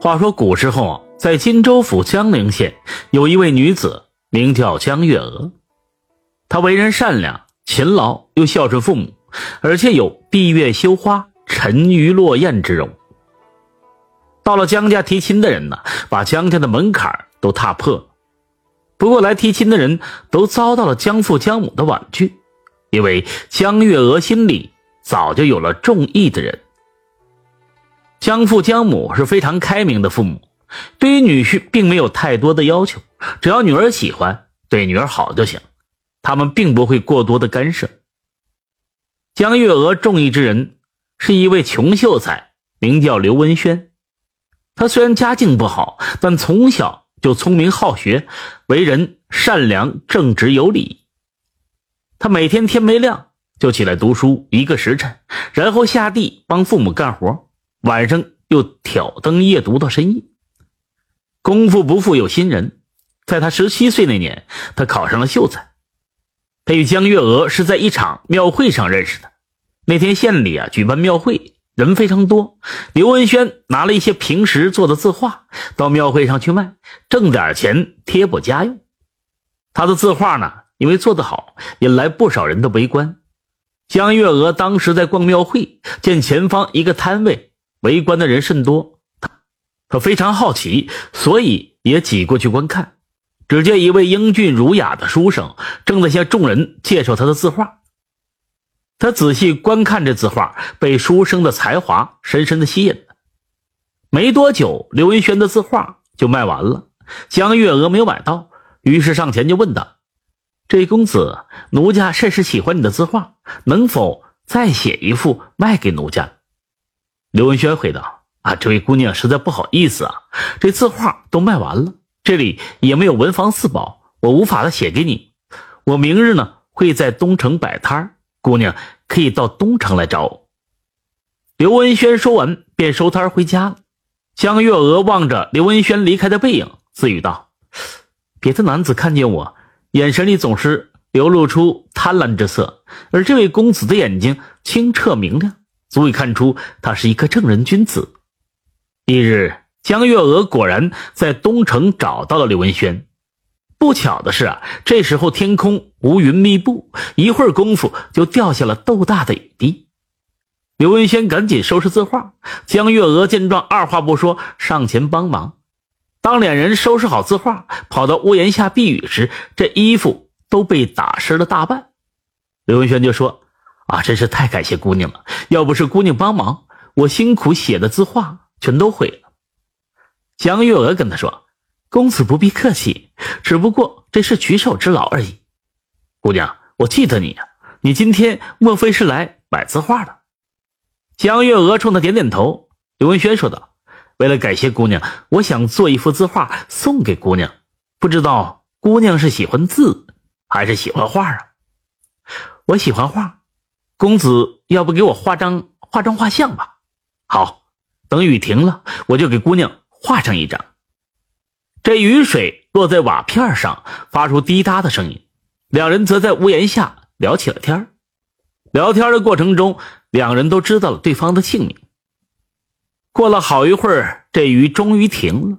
话说古时候，在荆州府江陵县有一位女子，名叫江月娥。她为人善良、勤劳，又孝顺父母，而且有闭月羞花、沉鱼落雁之容。到了江家提亲的人呢，把江家的门槛都踏破了。不过来提亲的人都遭到了江父江母的婉拒，因为江月娥心里早就有了中意的人。江父江母是非常开明的父母，对于女婿并没有太多的要求，只要女儿喜欢，对女儿好就行，他们并不会过多的干涉。江月娥中意之人是一位穷秀才，名叫刘文轩。他虽然家境不好，但从小就聪明好学，为人善良正直有礼。他每天天没亮就起来读书一个时辰，然后下地帮父母干活。晚上又挑灯夜读到深夜。功夫不负有心人，在他十七岁那年，他考上了秀才。他与江月娥是在一场庙会上认识的。那天县里啊举办庙会，人非常多。刘文轩拿了一些平时做的字画到庙会上去卖，挣点钱贴补家用。他的字画呢，因为做得好，引来不少人的围观。江月娥当时在逛庙会，见前方一个摊位。围观的人甚多，他他非常好奇，所以也挤过去观看。只见一位英俊儒雅的书生正在向众人介绍他的字画。他仔细观看这字画，被书生的才华深深的吸引了。没多久，刘文轩的字画就卖完了。江月娥没有买到，于是上前就问道：“这公子，奴家甚是喜欢你的字画，能否再写一幅卖给奴家？”刘文轩回答：“啊，这位姑娘实在不好意思啊，这字画都卖完了，这里也没有文房四宝，我无法的写给你。我明日呢会在东城摆摊姑娘可以到东城来找我。”刘文轩说完便收摊回家了。江月娥望着刘文轩离开的背影，自语道：“别的男子看见我，眼神里总是流露出贪婪之色，而这位公子的眼睛清澈明亮。”足以看出他是一个正人君子。一日，江月娥果然在东城找到了刘文轩。不巧的是啊，这时候天空乌云密布，一会儿功夫就掉下了豆大的雨滴。刘文轩赶紧收拾字画，江月娥见状，二话不说上前帮忙。当两人收拾好字画，跑到屋檐下避雨时，这衣服都被打湿了大半。刘文轩就说。啊，真是太感谢姑娘了！要不是姑娘帮忙，我辛苦写的字画全都毁了。江月娥跟他说：“公子不必客气，只不过这是举手之劳而已。”姑娘，我记得你呀，你今天莫非是来买字画的？江月娥冲他点点头。刘文轩说道：“为了感谢姑娘，我想做一幅字画送给姑娘，不知道姑娘是喜欢字还是喜欢画啊？”我喜欢画。公子，要不给我画张画张画像吧？好，等雨停了，我就给姑娘画上一张。这雨水落在瓦片上，发出滴答的声音。两人则在屋檐下聊起了天聊天的过程中，两人都知道了对方的姓名。过了好一会儿，这雨终于停了。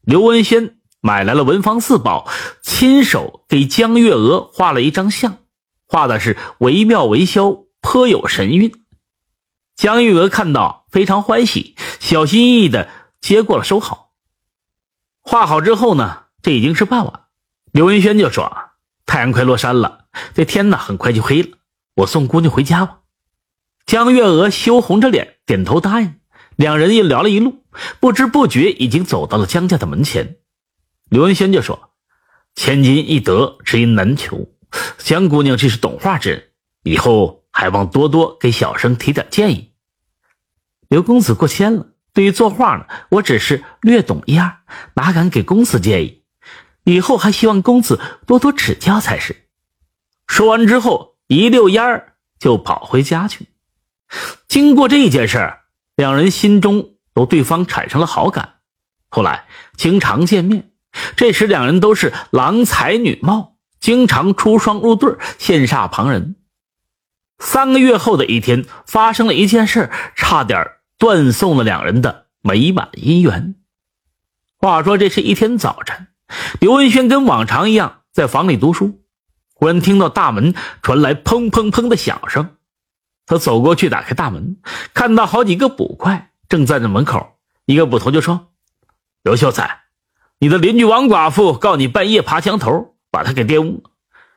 刘文轩买来了文房四宝，亲手给江月娥画了一张像，画的是惟妙惟肖。颇有神韵，江玉娥看到非常欢喜，小心翼翼的接过了收好。画好之后呢，这已经是傍晚，刘文轩就说：“太阳快落山了，这天呢很快就黑了，我送姑娘回家吧。”江月娥羞红着脸点头答应。两人又聊了一路，不知不觉已经走到了江家的门前。刘文轩就说：“千金易得，知音难求。江姑娘这是懂画之人，以后。”还望多多给小生提点建议。刘公子过谦了。对于作画呢，我只是略懂一二，哪敢给公子建议。以后还希望公子多多指教才是。说完之后，一溜烟儿就跑回家去。经过这件事两人心中都对方产生了好感。后来经常见面，这时两人都是郎才女貌，经常出双入对，羡煞旁人。三个月后的一天，发生了一件事，差点断送了两人的美满姻缘。话说这是一天早晨，刘文轩跟往常一样在房里读书，忽然听到大门传来砰砰砰的响声。他走过去打开大门，看到好几个捕快正站在门口。一个捕头就说：“刘秀才，你的邻居王寡妇告你半夜爬墙头，把他给玷污了，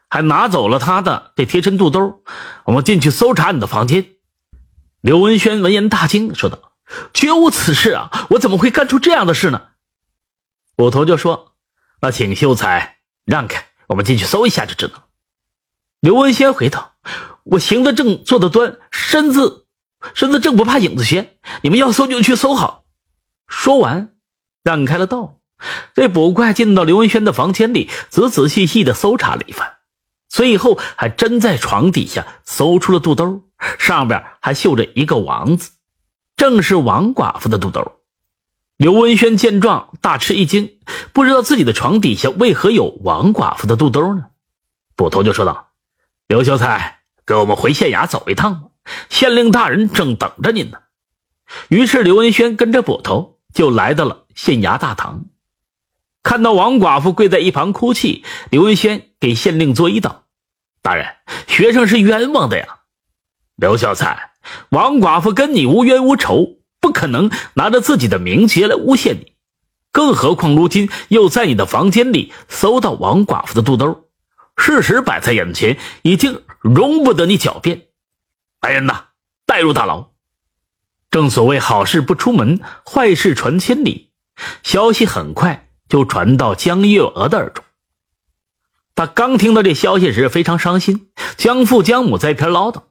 还拿走了他的这贴身肚兜。我们进去搜查你的房间。”刘文轩闻言大惊，说道：“绝无此事啊！我怎么会干出这样的事呢？”捕头就说：“那请秀才让开，我们进去搜一下就知道。”刘文轩回道：“我行得正，坐得端，身子身子正不怕影子斜。你们要搜就去搜好。”说完，让开了道。这捕快进到刘文轩的房间里，仔仔细细的搜查了一番，随后还真在床底下搜出了肚兜，上边还绣着一个王字，正是王寡妇的肚兜。刘文轩见状，大吃一惊，不知道自己的床底下为何有王寡妇的肚兜呢？捕头就说道：“刘秀才，跟我们回县衙走一趟，县令大人正等着您呢。”于是刘文轩跟着捕头就来到了县衙大堂，看到王寡妇跪在一旁哭泣，刘文轩给县令作揖道：“大人，学生是冤枉的呀，刘秀才，王寡妇跟你无冤无仇。”不可能拿着自己的名节来诬陷你，更何况如今又在你的房间里搜到王寡妇的肚兜，事实摆在眼前，已经容不得你狡辩。来人呐，带入大牢！正所谓好事不出门，坏事传千里，消息很快就传到江月娥的耳中。他刚听到这消息时，非常伤心。江父江母在一边唠叨：“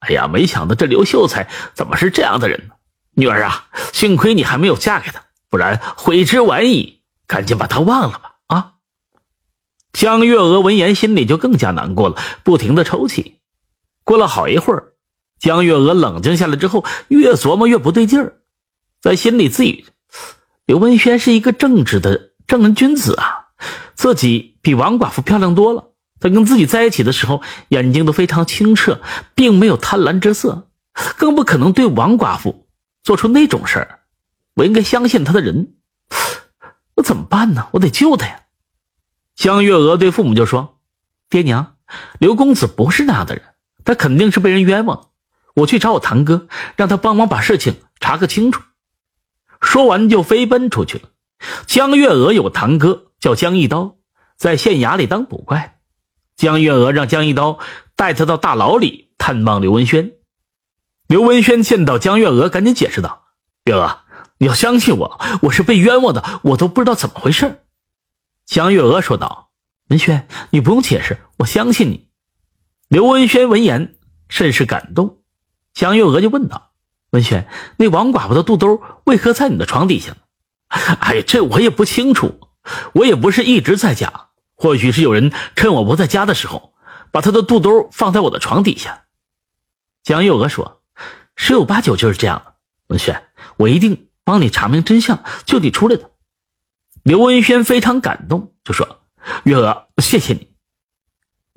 哎呀，没想到这刘秀才怎么是这样的人呢？”女儿啊，幸亏你还没有嫁给他，不然悔之晚矣。赶紧把他忘了吧！啊！江月娥闻言，心里就更加难过了，不停的抽泣。过了好一会儿，江月娥冷静下来之后，越琢磨越不对劲儿，在心里自语：“刘文轩是一个正直的正人君子啊，自己比王寡妇漂亮多了。他跟自己在一起的时候，眼睛都非常清澈，并没有贪婪之色，更不可能对王寡妇。”做出那种事儿，我应该相信他的人，我怎么办呢？我得救他呀！江月娥对父母就说：“爹娘，刘公子不是那样的人，他肯定是被人冤枉。我去找我堂哥，让他帮忙把事情查个清楚。”说完就飞奔出去了。江月娥有堂哥叫江一刀，在县衙里当捕快。江月娥让江一刀带他到大牢里探望刘文轩。刘文轩见到江月娥，赶紧解释道：“月娥，你要相信我，我是被冤枉的，我都不知道怎么回事。”江月娥说道：“文轩，你不用解释，我相信你。”刘文轩闻言甚是感动。江月娥就问道：“文轩，那王寡妇的肚兜为何在你的床底下？”“哎，这我也不清楚，我也不是一直在家，或许是有人趁我不在家的时候，把她的肚兜放在我的床底下。”江月娥说。十有八九就是这样的，文轩，我一定帮你查明真相，救你出来的。刘文轩非常感动，就说：“月娥，谢谢你。”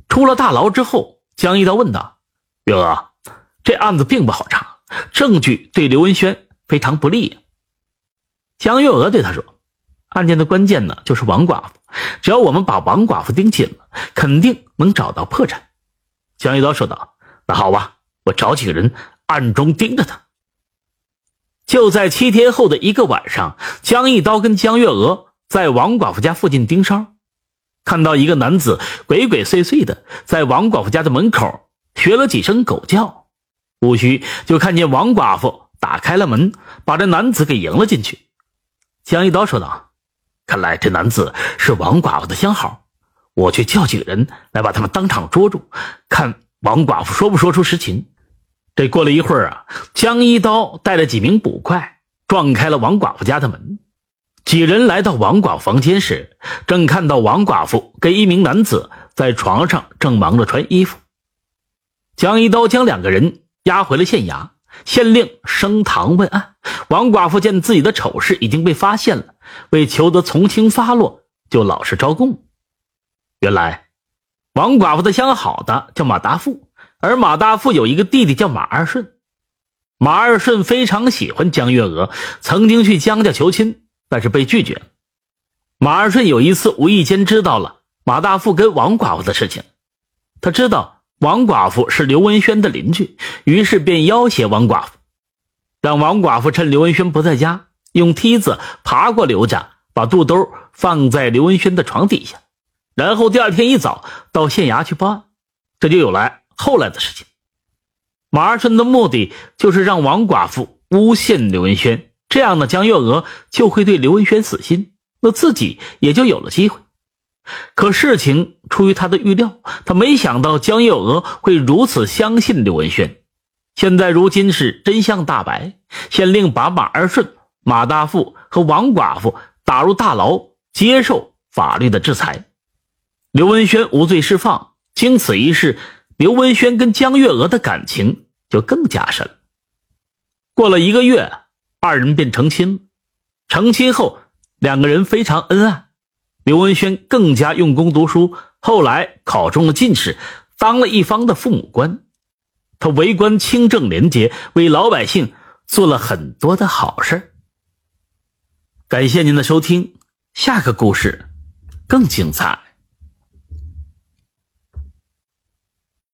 出了大牢之后，江一刀问道：“月娥，这案子并不好查，证据对刘文轩非常不利。”江月娥对他说：“案件的关键呢，就是王寡妇，只要我们把王寡妇盯紧了，肯定能找到破绽。”江一刀说道：“那好吧，我找几个人。”暗中盯着他。就在七天后的一个晚上，江一刀跟江月娥在王寡妇家附近盯梢，看到一个男子鬼鬼祟祟的在王寡妇家的门口学了几声狗叫，不须就看见王寡妇打开了门，把这男子给迎了进去。江一刀说道：“看来这男子是王寡妇的相好，我去叫几个人来把他们当场捉住，看王寡妇说不说出实情。”这过了一会儿啊，江一刀带着几名捕快撞开了王寡妇家的门。几人来到王寡妇房间时，正看到王寡妇跟一名男子在床上正忙着穿衣服。江一刀将两个人押回了县衙，县令升堂问案。王寡妇见自己的丑事已经被发现了，为求得从轻发落，就老实招供。原来，王寡妇的相好的叫马大富。而马大富有一个弟弟叫马二顺，马二顺非常喜欢江月娥，曾经去江家求亲，但是被拒绝了。马二顺有一次无意间知道了马大富跟王寡妇的事情，他知道王寡妇是刘文轩的邻居，于是便要挟王寡妇，让王寡妇趁刘文轩不在家，用梯子爬过刘家，把肚兜放在刘文轩的床底下，然后第二天一早到县衙去报案，这就有了后来的事情。马二顺的目的就是让王寡妇诬陷刘文轩，这样呢，江月娥就会对刘文轩死心，那自己也就有了机会。可事情出于他的预料，他没想到江月娥会如此相信刘文轩。现在如今是真相大白，县令把马二顺、马大富和王寡妇打入大牢，接受法律的制裁。刘文轩无罪释放，经此一事。刘文轩跟江月娥的感情就更加深了。过了一个月，二人便成亲。成亲后，两个人非常恩爱。刘文轩更加用功读书，后来考中了进士，当了一方的父母官。他为官清正廉洁，为老百姓做了很多的好事。感谢您的收听，下个故事更精彩。